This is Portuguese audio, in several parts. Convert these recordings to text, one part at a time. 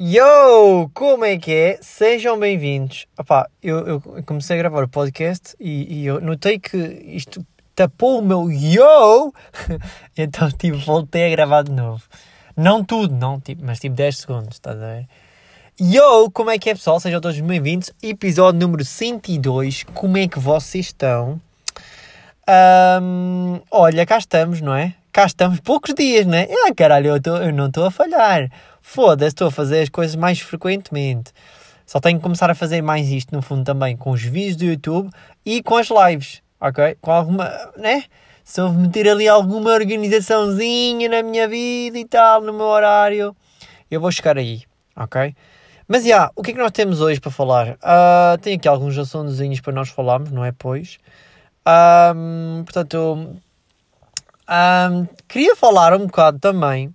Yo! Como é que é? Sejam bem-vindos. Eu, eu comecei a gravar o podcast e, e eu notei que isto tapou o meu yo! então, tipo, voltei a gravar de novo. Não tudo, não, tipo, mas tipo 10 segundos, estás a ver? Yo! Como é que é, pessoal? Sejam todos bem-vindos. Episódio número 102. Como é que vocês estão? Um, olha, cá estamos, não é? Cá estamos poucos dias, não é? Ah, caralho, eu, tô, eu não estou a falhar. Foda-se, estou a fazer as coisas mais frequentemente. Só tenho que começar a fazer mais isto, no fundo, também com os vídeos do YouTube e com as lives, ok? Com alguma, né? Se eu meter ali alguma organizaçãozinha na minha vida e tal, no meu horário, eu vou chegar aí, ok? Mas, já, yeah, o que é que nós temos hoje para falar? Uh, tem aqui alguns assuntos para nós falarmos, não é, pois? Um, portanto, um, queria falar um bocado também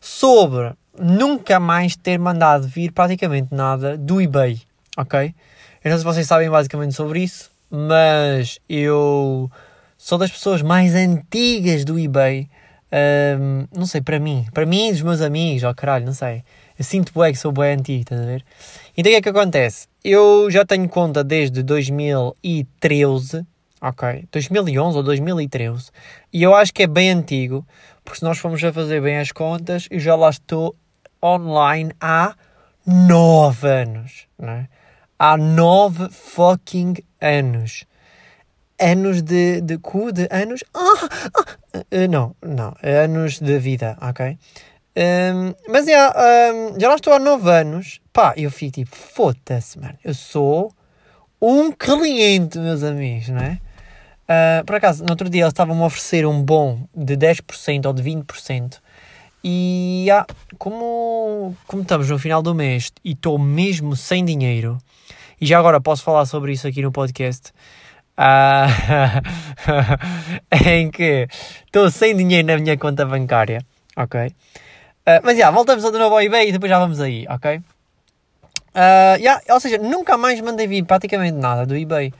sobre nunca mais ter mandado vir praticamente nada do eBay, ok? Eu não sei se vocês sabem basicamente sobre isso, mas eu sou das pessoas mais antigas do eBay. Um, não sei, para mim, para mim e dos meus amigos, oh caralho, não sei. Eu sinto bem que sou bem antigo, estás a ver? Então o que é que acontece? Eu já tenho conta desde 2013, ok? 2011 ou 2013, e eu acho que é bem antigo, porque se nós formos a fazer bem as contas, eu já lá estou online há nove anos, não é? Há nove fucking anos. Anos de, de cu, de anos. Ah, ah, uh, não, não. Anos de vida, ok? Um, mas yeah, um, já lá estou há nove anos. Pá, eu fico tipo, foda-se, mano. Eu sou um cliente, meus amigos, não é? Uh, por acaso, no outro dia eles estavam-me a oferecer um bom de 10% ou de 20%. E ah, como, como estamos no final do mês e estou mesmo sem dinheiro, e já agora posso falar sobre isso aqui no podcast, ah, em que estou sem dinheiro na minha conta bancária, ok? Uh, mas já, yeah, voltamos de novo ao eBay e depois já vamos aí, ok? Uh, yeah, ou seja, nunca mais mandei vir praticamente nada do eBay.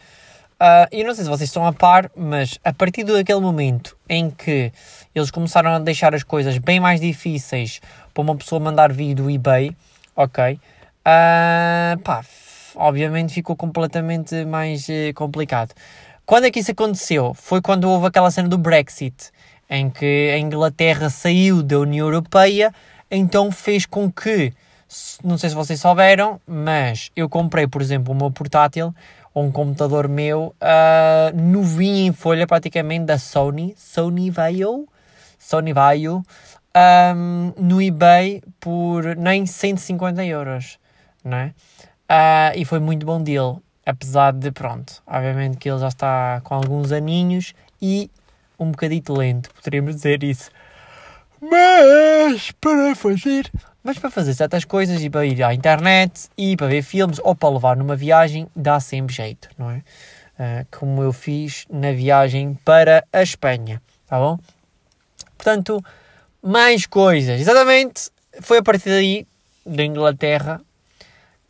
Uh, eu não sei se vocês estão a par, mas a partir daquele momento em que eles começaram a deixar as coisas bem mais difíceis para uma pessoa mandar vir do eBay, ok? Uh, pá, obviamente ficou completamente mais uh, complicado. Quando é que isso aconteceu? Foi quando houve aquela cena do Brexit, em que a Inglaterra saiu da União Europeia, então fez com que, não sei se vocês souberam, mas eu comprei, por exemplo, o meu portátil um computador meu uh, novinho em folha praticamente da Sony, Sony Vaio, Sony Vaio, um, no eBay por nem 150 euros, não? Uh, e foi muito bom deal, apesar de, pronto, obviamente que ele já está com alguns aninhos e um bocadito lento, poderíamos dizer isso. Mas para fazer mas para fazer certas coisas e para ir à internet e para ver filmes ou para levar numa viagem dá sempre jeito, não é? Uh, como eu fiz na viagem para a Espanha, tá bom? Portanto, mais coisas. Exatamente, foi a partir daí, da Inglaterra,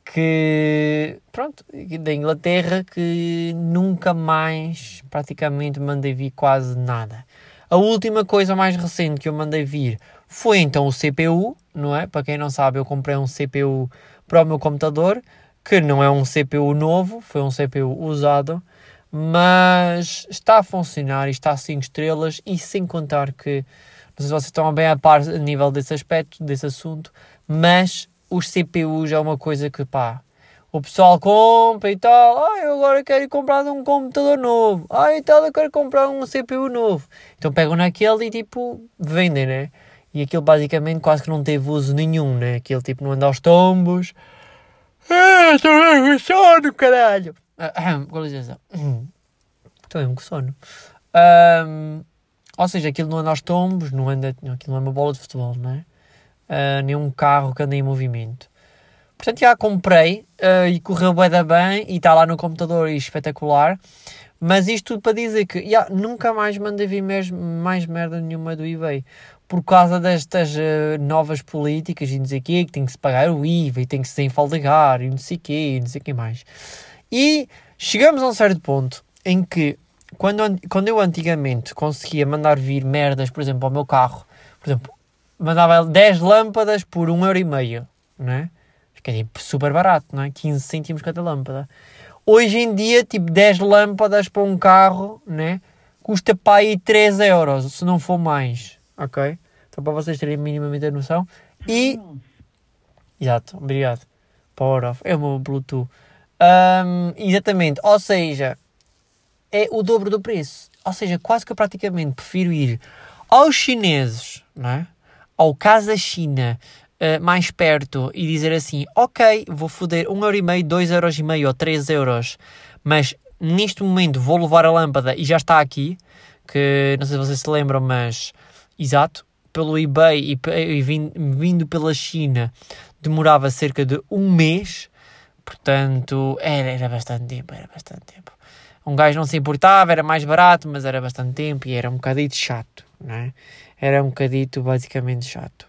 que, pronto, da Inglaterra que nunca mais praticamente mandei vir quase nada. A última coisa mais recente que eu mandei vir foi então o CPU, não é? Para quem não sabe, eu comprei um CPU para o meu computador, que não é um CPU novo, foi um CPU usado, mas está a funcionar e está a 5 estrelas e sem contar que, não sei se vocês estão bem a par a nível desse aspecto, desse assunto, mas os CPUs é uma coisa que, pá, o pessoal compra e tal, ah, eu agora quero comprar um computador novo, ah, e tal, eu quero comprar um CPU novo. Então pegam naquele e, tipo, vendem, né? E aquilo basicamente quase que não teve uso nenhum, né? Aquele tipo não anda aos tombos. Ah, estou mesmo com sono, caralho! Com licença. Estou mesmo com sono. Um, ou seja, aquilo não anda aos tombos, não anda, aquilo não é uma bola de futebol, não é? Uh, nem um carro que anda em movimento. Portanto, já comprei uh, e correu bem da bem e está lá no computador e espetacular. Mas isto tudo para dizer que já, nunca mais mandei vir mesmo, mais merda nenhuma do eBay por causa destas uh, novas políticas e não sei o quê, que tem que se pagar o IVA e tem que se enfaldegar e não sei o quê e não sei o que mais. E chegamos a um certo ponto em que, quando, quando eu antigamente conseguia mandar vir merdas, por exemplo, ao meu carro, por exemplo, mandava 10 lâmpadas por 1,5€, não é? Fica tipo super barato, não é? 15 cêntimos cada lâmpada. Hoje em dia, tipo 10 lâmpadas para um carro, né? Custa para aí 3 euros, se não for mais, ok? Só para vocês terem minimamente a noção. E. Exato, obrigado. Power off. É o meu Bluetooth. Um, exatamente, ou seja, é o dobro do preço. Ou seja, quase que eu praticamente prefiro ir aos chineses, não é? ao Casa China, uh, mais perto, e dizer assim: Ok, vou foder 1,5€, 2,5€ ou 3€, euros, mas neste momento vou levar a lâmpada e já está aqui. Que não sei se vocês se lembram, mas exato, pelo eBay e, e vindo, vindo pela China demorava cerca de um mês. Portanto, era, era bastante tempo, era bastante tempo. Um gajo não se importava, era mais barato, mas era bastante tempo e era um bocadito chato, não é? Era um bocadito basicamente chato.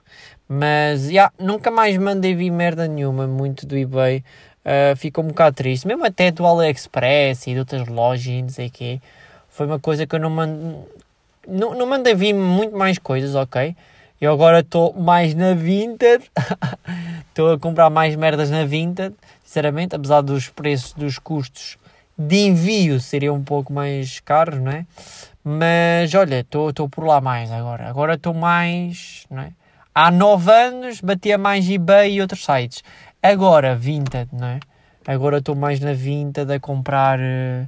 Mas, já, yeah, nunca mais mandei vir merda nenhuma, muito do eBay. Uh, ficou um bocado triste. Mesmo até do AliExpress e de outras lojas e não sei o quê. Foi uma coisa que eu não mandei... Não, não mandei vir muito mais coisas, ok? Eu agora estou mais na Vinted. Estou a comprar mais merdas na Vinted, sinceramente, apesar dos preços dos custos de envio seriam um pouco mais caros, não é? Mas olha, estou por lá mais agora. Agora estou mais, não é? Há nove anos batia mais eBay e outros sites. Agora, Vinted, não é? Agora estou mais na Vinted a comprar uh,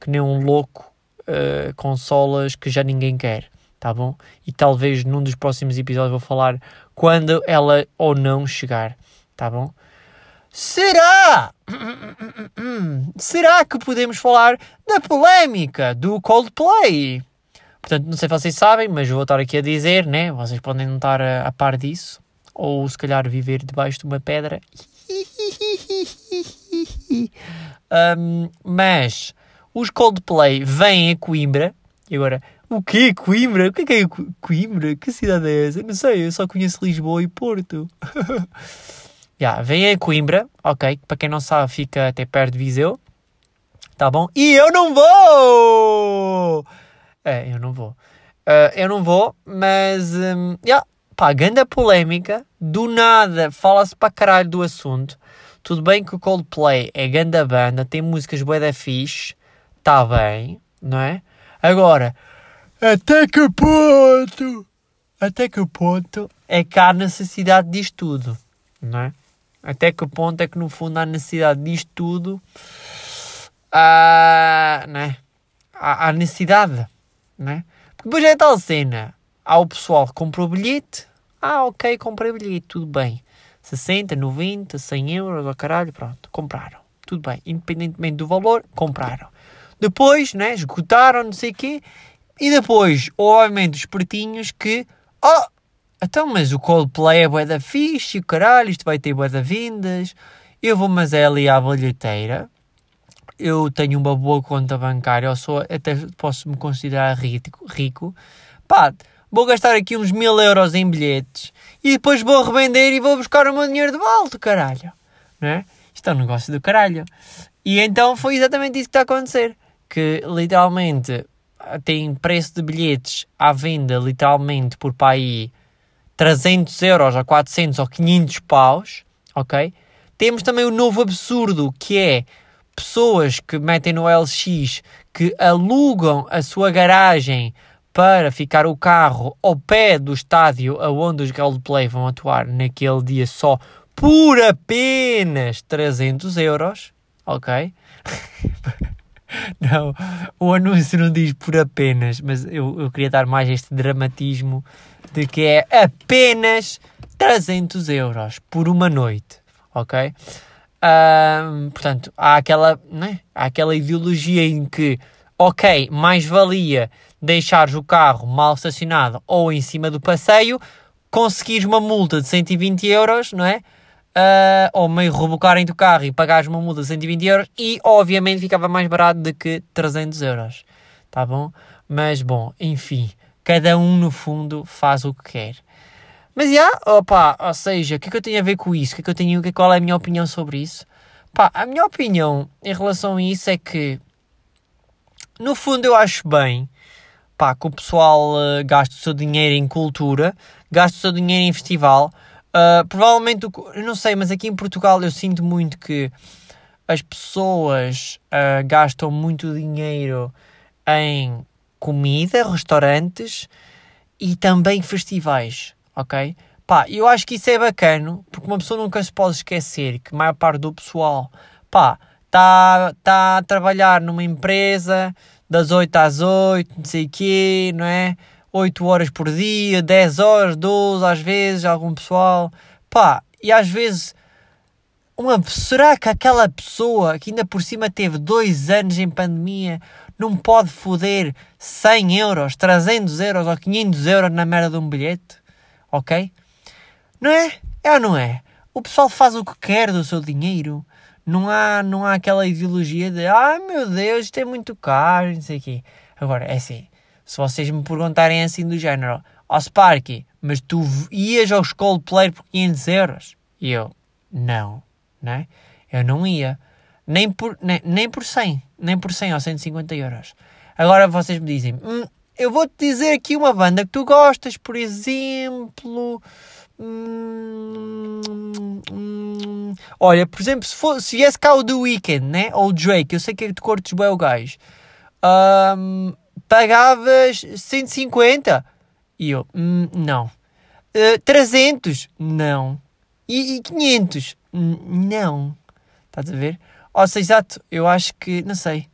que nem um louco uh, consolas que já ninguém quer, tá bom? E talvez num dos próximos episódios vou falar quando ela ou não chegar, tá bom? Será? Será que podemos falar da polémica do Coldplay? Portanto, não sei se vocês sabem, mas vou estar aqui a dizer, né? Vocês podem não estar a, a par disso. Ou se calhar viver debaixo de uma pedra. um, mas os Coldplay vêm a Coimbra. E agora, o quê? Coimbra? O que é, que é Coimbra? Que cidade é essa? Não sei, eu só conheço Lisboa e Porto. Yeah, vem a Coimbra, ok, para quem não sabe fica até perto de Viseu, tá bom? E eu não vou! É, eu não vou. Uh, eu não vou, mas, um, yeah, pá, grande polémica, do nada fala-se para caralho do assunto. Tudo bem que o Coldplay é grande banda, tem músicas bué da fixe, tá bem, não é? Agora, até que ponto? Até que ponto é que há necessidade disto tudo, não é? Até que ponto é que no fundo há necessidade disto tudo? Ah, né? há, há necessidade, né? Porque depois é tal cena. Há o pessoal que comprou bilhete. Ah, ok, comprei bilhete, tudo bem. 60, 90, 100 euros, oh, caralho, pronto, compraram. Tudo bem, independentemente do valor, compraram. Depois, né, esgotaram, não sei o quê. E depois, obviamente, os pertinhos que, oh, então, mas o Coldplay é bué da fixe, caralho, isto vai ter bué da vindas. Eu vou, mas é ali à bilheteira. Eu tenho uma boa conta bancária, eu sou, até posso me considerar rico. rico. Pá, vou gastar aqui uns mil euros em bilhetes e depois vou revender e vou buscar o meu dinheiro de volta, caralho. Não é? Isto é um negócio do caralho. E então foi exatamente isso que está a acontecer. Que literalmente tem preço de bilhetes à venda, literalmente, por país 300 euros ou 400 ou 500 paus, ok? Temos também o novo absurdo que é pessoas que metem no LX que alugam a sua garagem para ficar o carro ao pé do estádio aonde os Coldplay vão atuar naquele dia só por apenas 300 euros, ok? não, o anúncio não diz por apenas, mas eu, eu queria dar mais este dramatismo de que é apenas 300 euros por uma noite, ok? Portanto, há aquela, né? há aquela ideologia em que, ok, mais valia deixares o carro mal estacionado ou em cima do passeio, conseguires uma multa de 120 euros, não é? Uh, ou meio rebocarem do carro e pagares uma multa de 120 euros e obviamente ficava mais barato do que 300 euros, tá bom? Mas bom, enfim, Cada um, no fundo, faz o que quer. Mas, já, yeah, opa, ou seja, o que é que eu tenho a ver com isso? O que é que eu tenho, qual é a minha opinião sobre isso? Pá, a minha opinião em relação a isso é que, no fundo, eu acho bem, pá, que o pessoal uh, gaste o seu dinheiro em cultura, gaste o seu dinheiro em festival, Uh, provavelmente, eu não sei, mas aqui em Portugal eu sinto muito que as pessoas uh, gastam muito dinheiro em comida, restaurantes e também festivais, ok? Pá, eu acho que isso é bacana, porque uma pessoa nunca se pode esquecer que a maior parte do pessoal, pá, está tá a trabalhar numa empresa das 8 às 8, não sei o quê, não é? 8 horas por dia, 10 horas, 12 às vezes, algum pessoal. Pá, e às vezes, uma, será que aquela pessoa que ainda por cima teve 2 anos em pandemia não pode foder 100 euros, 300 euros ou 500 euros na merda de um bilhete? Ok? Não é? É ou não é? O pessoal faz o que quer do seu dinheiro. Não há, não há aquela ideologia de ah, meu Deus, isto é muito caro, não sei o quê. Agora, é assim, se vocês me perguntarem assim do género, ó oh, Sparky, mas tu ias ao Coldplay por 500 euros? E eu, não, né? Eu não ia. Nem por, nem, nem por 100, nem por 100 ou 150 euros. Agora vocês me dizem, hum, eu vou-te dizer aqui uma banda que tu gostas, por exemplo... Hum, hum, olha, por exemplo, se, for, se viesse cá o The Weeknd, né? Ou o Drake, eu sei que é de cortes bem o gajo. Um, pagavas 150? E eu, hum, não. Uh, 300? Não. E, e 500? Não. Estás a ver? Ou seja, exato, eu acho que, não sei,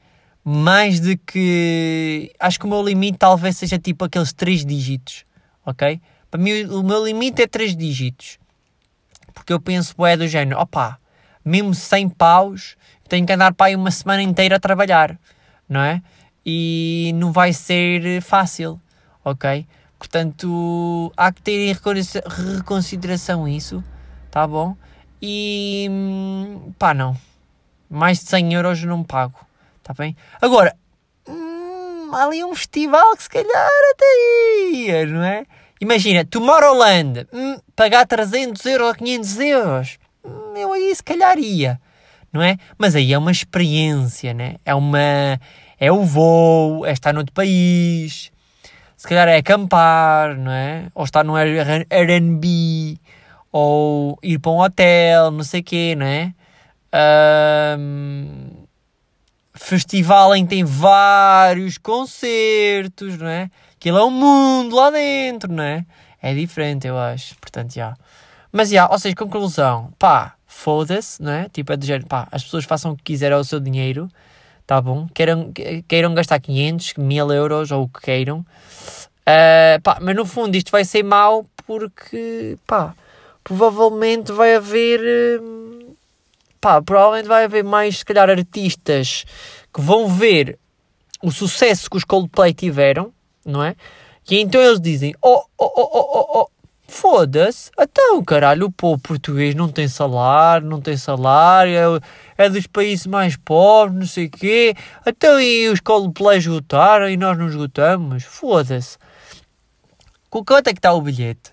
mais de que. Acho que o meu limite talvez seja tipo aqueles 3 dígitos, ok? Para mim, o meu limite é 3 dígitos. Porque eu penso, é do género, opá, mesmo 100 paus, tenho que andar para aí uma semana inteira a trabalhar, não é? E não vai ser fácil, ok? Portanto, há que ter em reconsideração isso, tá bom? E pá, não, mais de 100 euros não pago, tá bem? Agora, hum, há ali um festival que se calhar até ia, não é? Imagina, Tomorrowland, hum, pagar 300 euros ou 500 euros, hum, eu aí se calhar ia, não é? Mas aí é uma experiência, né? É uma é o voo, é estar noutro país, se calhar é acampar, não é? Ou estar no Airbnb, ou ir para um hotel, não sei o quê, não é? Um, festival em que tem vários concertos, não é? Aquilo é um mundo lá dentro, não é? É diferente, eu acho. Portanto, já. Mas, já, ou seja, conclusão, pá, foda-se, não é? Tipo, é do género, pá, as pessoas façam o que quiserem ao seu dinheiro tá bom? Queiram, queiram gastar 500, 1000 euros ou o que queiram. Uh, pá, mas no fundo isto vai ser mau porque, pá, provavelmente vai haver, pá, provavelmente vai haver mais, se calhar, artistas que vão ver o sucesso que os Coldplay tiveram, não é? E então eles dizem, oh, oh, oh, oh, oh, oh Foda-se. Então, caralho, o povo português não tem salário, não tem salário, é, é dos países mais pobres, não sei o quê. Então, e os Coldplay esgotaram e nós não esgotamos? Foda-se. Com quanto é que está o bilhete?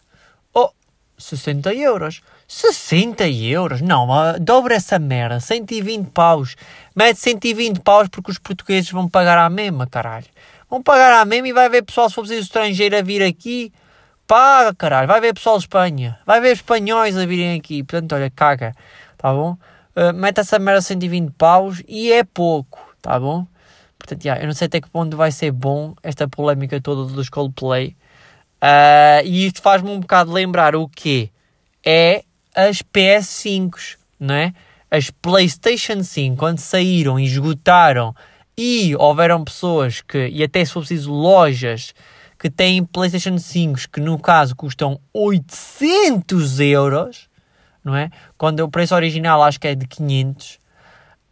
Oh, 60 euros. 60 euros? Não, dobra essa merda. 120 paus. Mete 120 paus porque os portugueses vão pagar a mesma, caralho. Vão pagar a mesma e vai ver pessoal, se for preciso estrangeiro a vir aqui Paga, caralho. Vai ver pessoal de Espanha. Vai ver espanhóis a virem aqui. Portanto, olha, caga. Tá bom? Uh, mete essa merda 120 paus e é pouco. Tá bom? Portanto, yeah, eu não sei até que ponto vai ser bom esta polémica toda dos Coldplay. Uh, e isto faz-me um bocado lembrar o quê? É as PS5, não é? As PlayStation 5, quando saíram e esgotaram e houveram pessoas que, e até se for preciso lojas que têm PlayStation 5 que no caso custam 800 euros, não é? Quando o preço original acho que é de 500,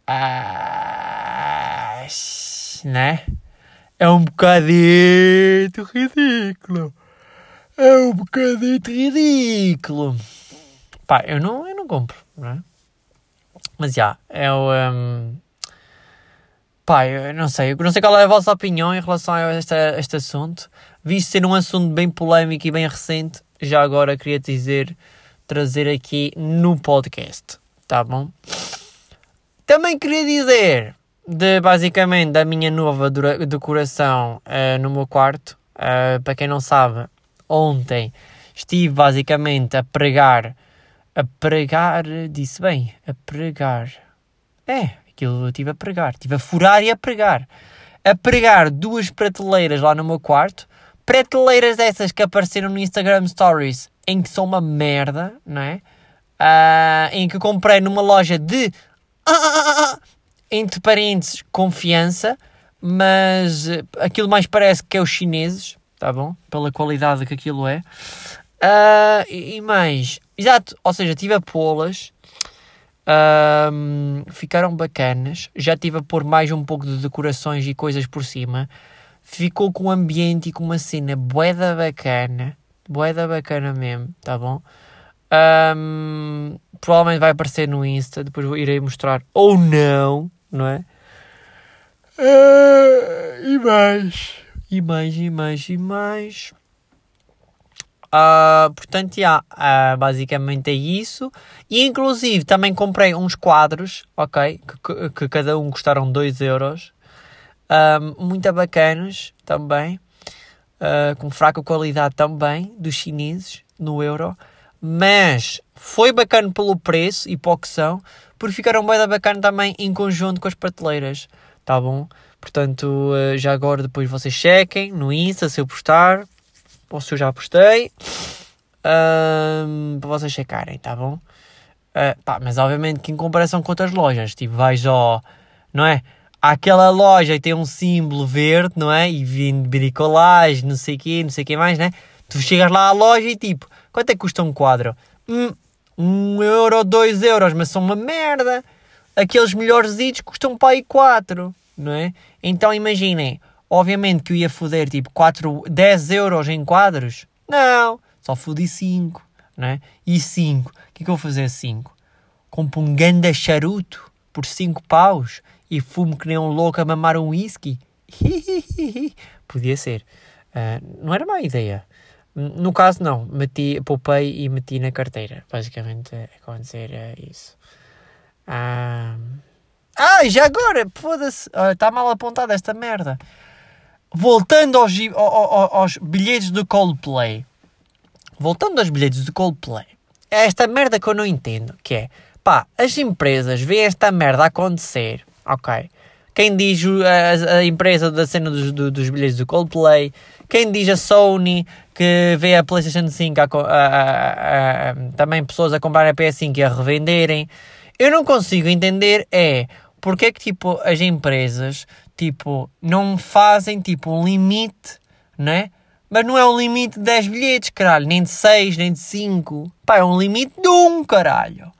ah, né? É um bocadito ridículo. É um bocadito ridículo. Pá, eu não, eu não compro, não é? Mas já, é o. Um, pá, eu não sei, eu não sei qual é a vossa opinião em relação a este, a este assunto visto ser um assunto bem polémico e bem recente, já agora queria dizer, trazer aqui no podcast, tá bom? Também queria dizer de basicamente da minha nova decoração uh, no meu quarto. Uh, para quem não sabe, ontem estive basicamente a pregar a pregar, disse bem, a pregar. É, aquilo eu estive a pregar, estive a furar e a pregar. A pregar duas prateleiras lá no meu quarto, prateleiras dessas que apareceram no Instagram Stories, em que são uma merda, não é? Uh, em que comprei numa loja de entre parênteses confiança, mas aquilo mais parece que é os chineses, tá bom? Pela qualidade que aquilo é. Uh, e, e, mais, exato, ou seja, tive a pô-las, uh, ficaram bacanas. Já tive a pôr mais um pouco de decorações e coisas por cima. Ficou com um ambiente e com uma cena boeda bacana, boeda bacana mesmo, tá bom? Um, provavelmente vai aparecer no Insta, depois irei mostrar ou não, não é? Uh, e mais, e mais, e mais, e mais. Uh, portanto, yeah, uh, basicamente é isso. E inclusive também comprei uns quadros, ok? Que, que cada um custaram 2 euros. Uh, muito bacanas também. com fraca qualidade também, dos chineses, no euro. Mas foi bacana pelo preço e para o que são, porque ficaram bem bacana também em conjunto com as prateleiras. Tá bom? Portanto, já agora depois vocês chequem no Insta se eu postar se eu já postei, um, para vocês checarem, tá bom? Uh, pá, mas obviamente que em comparação com outras lojas, tipo, vais ao, não é? Aquela loja que tem um símbolo verde, não é? E vindo bricolagem, não sei o quê, não sei o quê mais, né? Tu chegas lá à loja e tipo, quanto é que custa um quadro? Hum, um euro, dois euros, mas são uma merda. Aqueles melhores itens custam aí quatro, não é? Então imaginem, Obviamente que eu ia foder tipo 4, 10 euros em quadros. Não, só fodi 5, né? E 5, o que é que eu vou fazer 5? Compro um ganda charuto por 5 paus e fumo que nem um louco a mamar um whisky? Podia ser. Uh, não era má ideia. No caso, não. Meti, poupei e meti na carteira. Basicamente, é acontecer é isso. Ah, ah já agora, foda-se. Está uh, mal apontada esta merda voltando aos, aos, aos bilhetes do Coldplay. Voltando aos bilhetes do Coldplay. É esta merda que eu não entendo, que é, pá, as empresas veem esta merda acontecer, ok? Quem diz a, a empresa da cena dos, do, dos bilhetes do Coldplay, quem diz a Sony que vê a PlayStation 5 a, a, também pessoas a comprar a PS5 e a revenderem. Eu não consigo entender é porque é que tipo as empresas tipo, não fazem tipo um limite, né? Mas não é um limite de 10 bilhetes, caralho, nem de 6, nem de 5. Pá, é um limite de 1, caralho.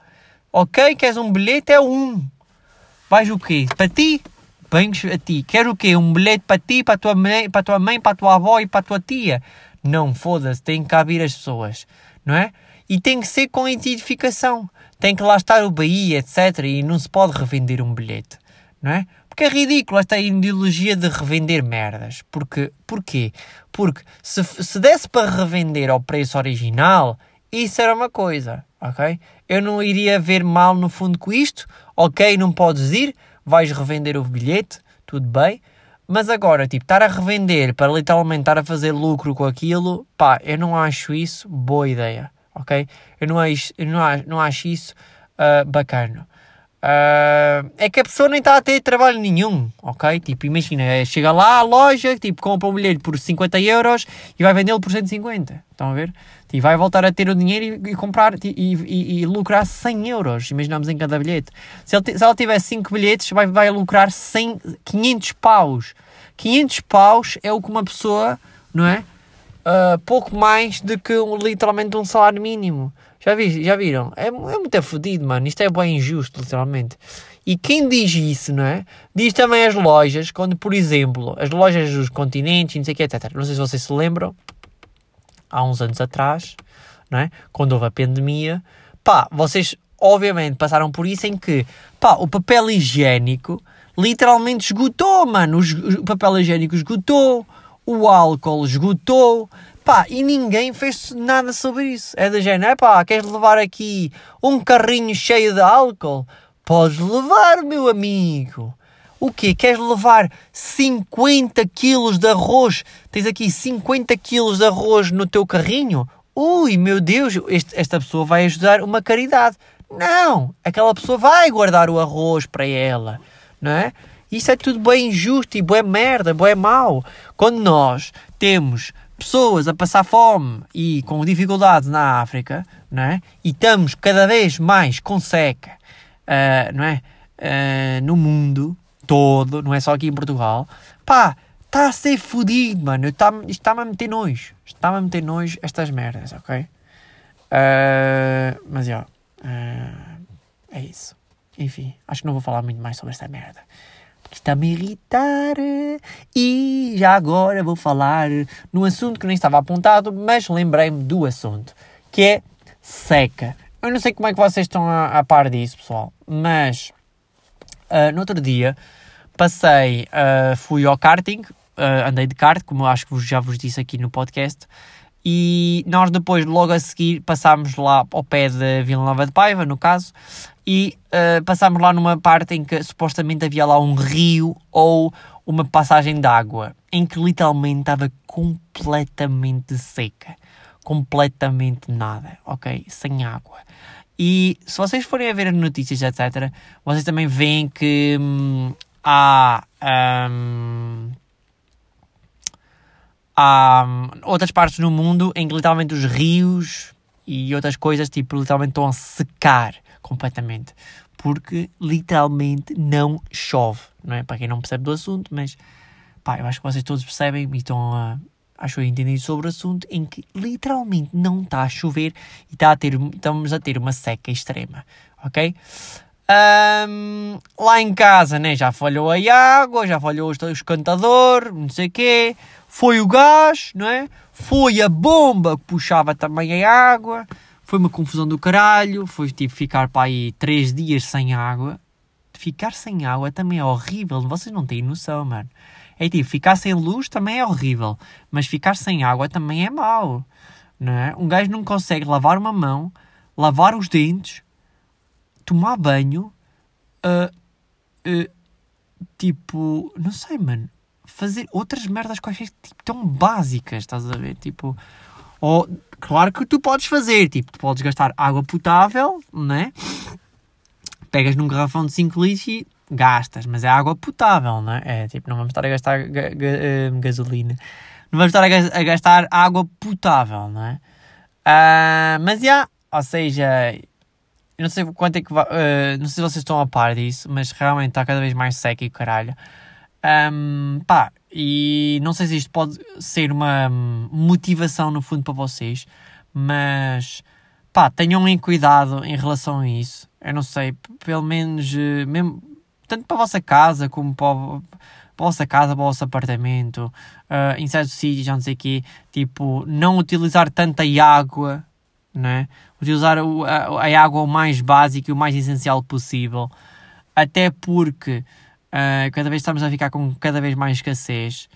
Ok? Queres um bilhete? É um. Vais o quê? Para ti? Vens a ti. Quer o quê? Um bilhete para ti, para a tua mãe, para a tua mãe, para a tua avó e para a tua tia? Não, foda-se, tem que caber as pessoas, não é? E tem que ser com identificação. Tem que lá estar o BI, etc. E não se pode revender um bilhete, não é? Porque é ridículo esta ideologia de revender merdas. Porque, porquê? Porque se, se desse para revender ao preço original, isso era uma coisa, ok? Eu não iria ver mal no fundo com isto, ok? Não podes ir, vais revender o bilhete, tudo bem. Mas agora, tipo, estar a revender para literalmente estar a fazer lucro com aquilo, pá, eu não acho isso boa ideia, ok? Eu não acho, eu não acho, não acho isso uh, bacana. Uh, é que a pessoa nem está a ter trabalho nenhum, ok? Tipo, imagina, é, chega lá à loja, tipo, compra um bilhete por 50 euros e vai vendê-lo por 150. Estão a ver? E vai voltar a ter o dinheiro e, e comprar e, e, e, lucrar 100 euros, imaginamos em cada bilhete. Se, ele, se ela tiver 5 bilhetes, vai, vai lucrar 100, 500 paus. 500 paus é o que uma pessoa, não é? Uh, pouco mais do que um, literalmente um salário mínimo. Já, vi, já viram? É, é muito fodido, mano. Isto é bem injusto, literalmente. E quem diz isso, não é? Diz também as lojas, quando, por exemplo, as lojas dos continentes, não sei o que, etc. Não sei se vocês se lembram, há uns anos atrás, não é? Quando houve a pandemia, pá, vocês obviamente passaram por isso em que, pá, o papel higiênico literalmente esgotou, mano. O, papel higiênico esgotou, o álcool esgotou, Pá, e ninguém fez nada sobre isso. É da género, é pá, queres levar aqui um carrinho cheio de álcool? Podes levar, meu amigo. O quê? Queres levar 50 quilos de arroz? Tens aqui 50 quilos de arroz no teu carrinho? ui, meu Deus, este, esta pessoa vai ajudar uma caridade. Não, aquela pessoa vai guardar o arroz para ela, não é? Isso é tudo bem injusto e boa merda, boa mau. Quando nós temos pessoas a passar fome e com dificuldades na África, não é? E estamos cada vez mais com seca, uh, não é? Uh, no mundo todo, não é só aqui em Portugal, pá, está a ser fodido, mano. Tá, isto está-me a meter nojo. Está-me a meter nojo estas merdas, ok? Uh, mas, ó, é isso. Enfim, acho que não vou falar muito mais sobre esta merda que está a me irritar. E já agora vou falar num assunto que nem estava apontado, mas lembrei-me do assunto, que é seca. Eu não sei como é que vocês estão a, a par disso, pessoal, mas uh, no outro dia passei, uh, fui ao karting, uh, andei de kart, como acho que já vos disse aqui no podcast, e nós depois, logo a seguir, passámos lá ao pé de Vila Nova de Paiva, no caso, e uh, passámos lá numa parte em que supostamente havia lá um rio ou uma passagem de água, em que literalmente estava completamente seca. Completamente nada, ok? Sem água. E se vocês forem a ver as notícias, etc., vocês também veem que hum, há. Hum, há hum, outras partes no mundo em que literalmente os rios e outras coisas, tipo, literalmente estão a secar completamente. Porque literalmente não chove, não é? Para quem não percebe do assunto, mas pá, eu acho que vocês todos percebem e estão a. Acho eu entendi sobre o assunto em que literalmente não está a chover e está a ter, estamos a ter uma seca extrema, ok? Um, lá em casa, né, já falhou a água, já falhou o escantador, não sei o quê foi o gás, não é? Foi a bomba que puxava também a água, foi uma confusão do caralho, foi tipo ficar para aí três dias sem água. Ficar sem água também é horrível, vocês não têm noção, mano. É tipo, ficar sem luz também é horrível, mas ficar sem água também é mau, não é? Um gajo não consegue lavar uma mão, lavar os dentes, tomar banho, uh, uh, tipo, não sei, mano fazer outras merdas quaisquer tipo, tão básicas, estás a ver? Tipo, ou, claro que tu podes fazer, tipo, tu podes gastar água potável, né? Pegas num garrafão de 5 litros e gastas, mas é água potável, não é? Tipo, não vamos estar a gastar ga ga eh, gasolina, não vamos estar a, a, gastar água potável, não é? Uh, mas já, yeah, ou seja, eu não sei quanto é que vai, uh, não sei se vocês estão a par disso, mas realmente está cada vez mais seco e caralho. Um, pá, e não sei se isto pode ser uma motivação no fundo para vocês, mas pá, tenham em cuidado em relação a isso. Eu não sei, pelo menos, eh, mesmo, tanto para a vossa casa como para, para a vossa casa, para o vosso apartamento, uh, em certos sítios, não sei o quê, tipo, não utilizar tanta água, né? utilizar o, a, a água o mais básico e o mais essencial possível, até porque Uh, cada vez estamos a ficar com cada vez mais escassez.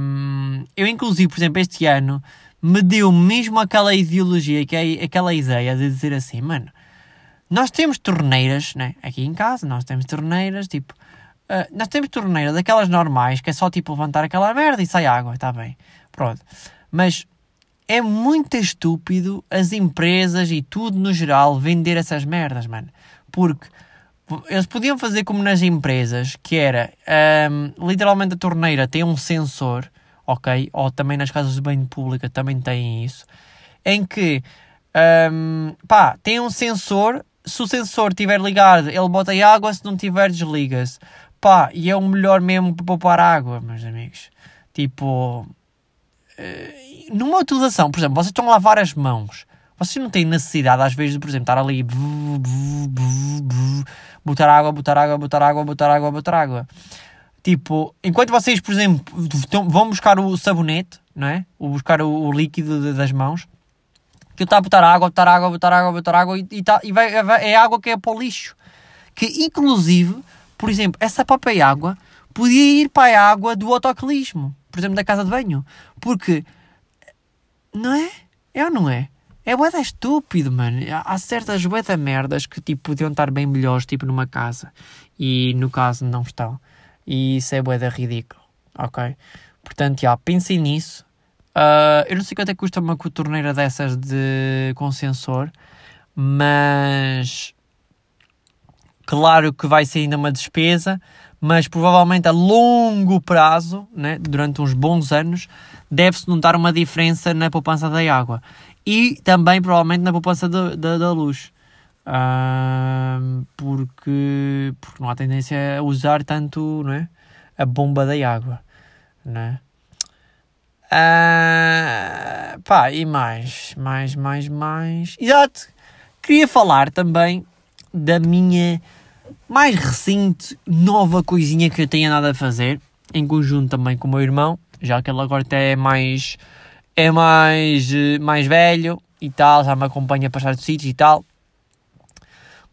Um, eu, inclusive, por exemplo, este ano me deu mesmo aquela ideologia, que é aquela ideia de dizer assim, mano, nós temos torneiras, né? Aqui em casa, nós temos torneiras, tipo, uh, nós temos torneiras daquelas normais, que é só tipo levantar aquela merda e sai água, está bem, pronto. Mas é muito estúpido as empresas e tudo no geral vender essas merdas, mano. Porque eles podiam fazer como nas empresas, que era um, literalmente a torneira tem um sensor, ok? Ou também nas casas de banho pública também têm isso, em que um, pá, tem um sensor, se o sensor estiver ligado, ele bota água, se não tiver, desliga-se. Pá, e é o melhor mesmo para poupar água, meus amigos. Tipo, numa utilização, por exemplo, vocês estão a lavar as mãos vocês não têm necessidade, às vezes, de, por exemplo, estar ali. Botar água, botar água, botar água, botar água, botar água. Tipo, enquanto vocês, por exemplo, vão buscar o sabonete, não é? Ou buscar o, o líquido das mãos, que está a botar água, botar água, botar água, botar água, e, e, tá, e vai, é água que é para o lixo. Que, inclusive, por exemplo, essa própria água podia ir para a água do autoclismo, por exemplo, da casa de banho. Porque, não é? É ou não é? É boeda estúpido, mano. Há certas boeda merdas que tipo, podiam estar bem melhores, tipo, numa casa. E no caso não estão. E isso é boeda ridículo, ok? Portanto, já, pensem nisso. Uh, eu não sei quanto é que custa uma cotorneira dessas de, com sensor, mas claro que vai ser ainda uma despesa, mas provavelmente a longo prazo, né, durante uns bons anos, deve-se notar uma diferença na poupança da água e também provavelmente na poupança da, da, da luz. Porque, porque não há tendência a usar tanto não é? a bomba da água. Não é? Uh, pá, e mais, mais, mais, mais. Exato. Queria falar também da minha mais recente nova coisinha que eu tenho andado a fazer, em conjunto também com o meu irmão, já que ele agora até é mais, é mais, mais velho e tal, já me acompanha a passar de sítios e tal.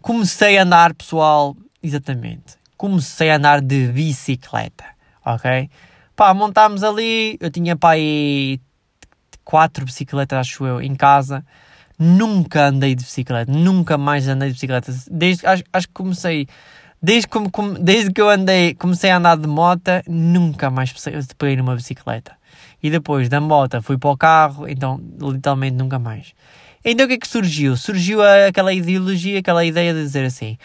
Comecei a andar, pessoal, exatamente. Comecei a andar de bicicleta, ok? Pá, montámos ali, eu tinha pá aí quatro bicicletas, acho eu, em casa. Nunca andei de bicicleta, nunca mais andei de bicicleta. Desde, acho, acho que comecei, desde, que, desde que eu andei, comecei a andar de moto, nunca mais peguei numa bicicleta. E depois da moto fui para o carro, então literalmente nunca mais. Então o que é que surgiu? Surgiu aquela ideologia, aquela ideia de dizer assim: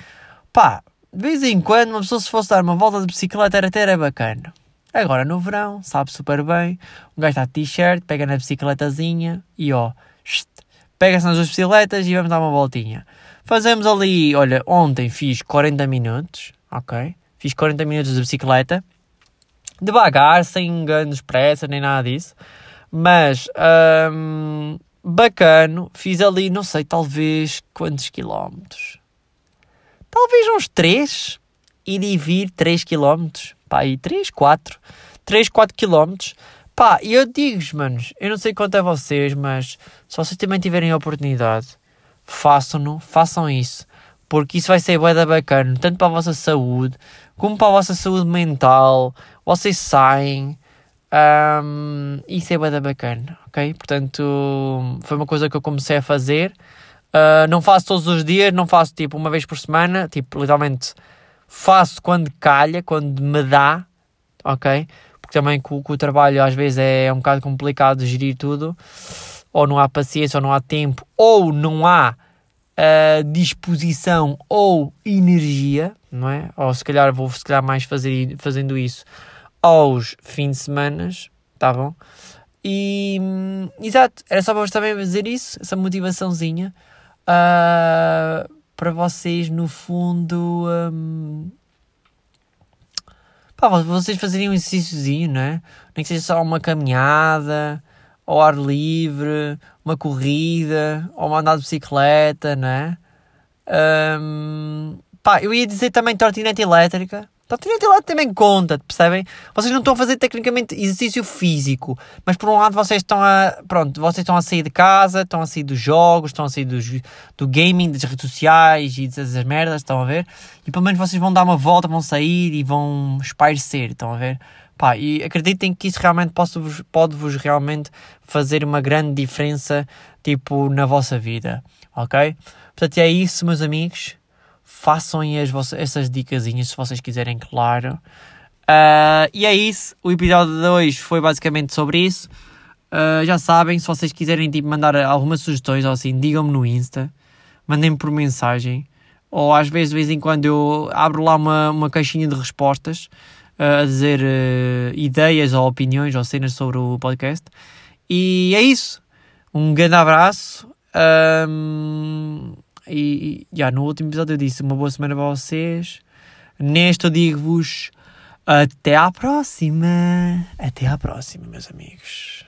pá, de vez em quando uma pessoa se fosse dar uma volta de bicicleta era até era bacana. Agora no verão, sabe super bem, um gajo está de t-shirt, pega na bicicletazinha e ó, pega-se nas duas bicicletas e vamos dar uma voltinha. Fazemos ali, olha, ontem fiz 40 minutos, ok? Fiz 40 minutos de bicicleta, devagar, sem grandes pressa nem nada disso, mas hum, bacano, fiz ali, não sei, talvez quantos quilómetros? Talvez uns 3, ir e vir 3 quilómetros pá, aí 3, 4, 3, 4 quilómetros. Pá, e eu digo-vos, manos, eu não sei quanto é vocês, mas se vocês também tiverem a oportunidade, façam-no, façam isso. Porque isso vai ser bué da bacana, tanto para a vossa saúde, como para a vossa saúde mental. Vocês saem, um, isso é bué da bacana, ok? Portanto, foi uma coisa que eu comecei a fazer. Uh, não faço todos os dias, não faço tipo uma vez por semana, tipo, literalmente faço quando calha, quando me dá, ok? Porque também com, com, o trabalho às vezes é um bocado complicado gerir tudo, ou não há paciência, ou não há tempo, ou não há uh, disposição ou energia, não é? Ou se calhar vou se calhar mais fazer, fazendo isso aos fins de semana, tá bom? E hum, exato, era só para vos também dizer isso, essa motivaçãozinha. Uh, para vocês, no fundo, um, pá, vocês fazerem um exercíciozinho, não é? Nem que seja só uma caminhada, ao ar livre, uma corrida, ou uma andada de bicicleta, não é? Um, pá, eu ia dizer também trotinete elétrica, então, tirem lado também conta, percebem? Vocês não estão a fazer tecnicamente exercício físico, mas por um lado vocês estão a, pronto, vocês estão a sair de casa, estão a sair dos jogos, estão a sair dos, do gaming, das redes sociais e dessas merdas, estão a ver? E pelo menos vocês vão dar uma volta, vão sair e vão espairecer, estão a ver? Pá, e acreditem que isso realmente pode-vos pode -vos realmente fazer uma grande diferença, tipo, na vossa vida, ok? Portanto, é isso, meus amigos façam as vossas, essas dicasinhas se vocês quiserem, claro. Uh, e é isso, o episódio de hoje foi basicamente sobre isso. Uh, já sabem, se vocês quiserem tipo, mandar algumas sugestões ou assim, digam-me no Insta, mandem-me por mensagem. Ou às vezes, de vez em quando, eu abro lá uma, uma caixinha de respostas uh, a dizer ideias ou opiniões ou cenas sobre o podcast. E é isso. Um grande abraço. Um, e, já no último episódio eu disse uma boa semana para vocês. Neste eu digo-vos até à próxima. Até à próxima, meus amigos.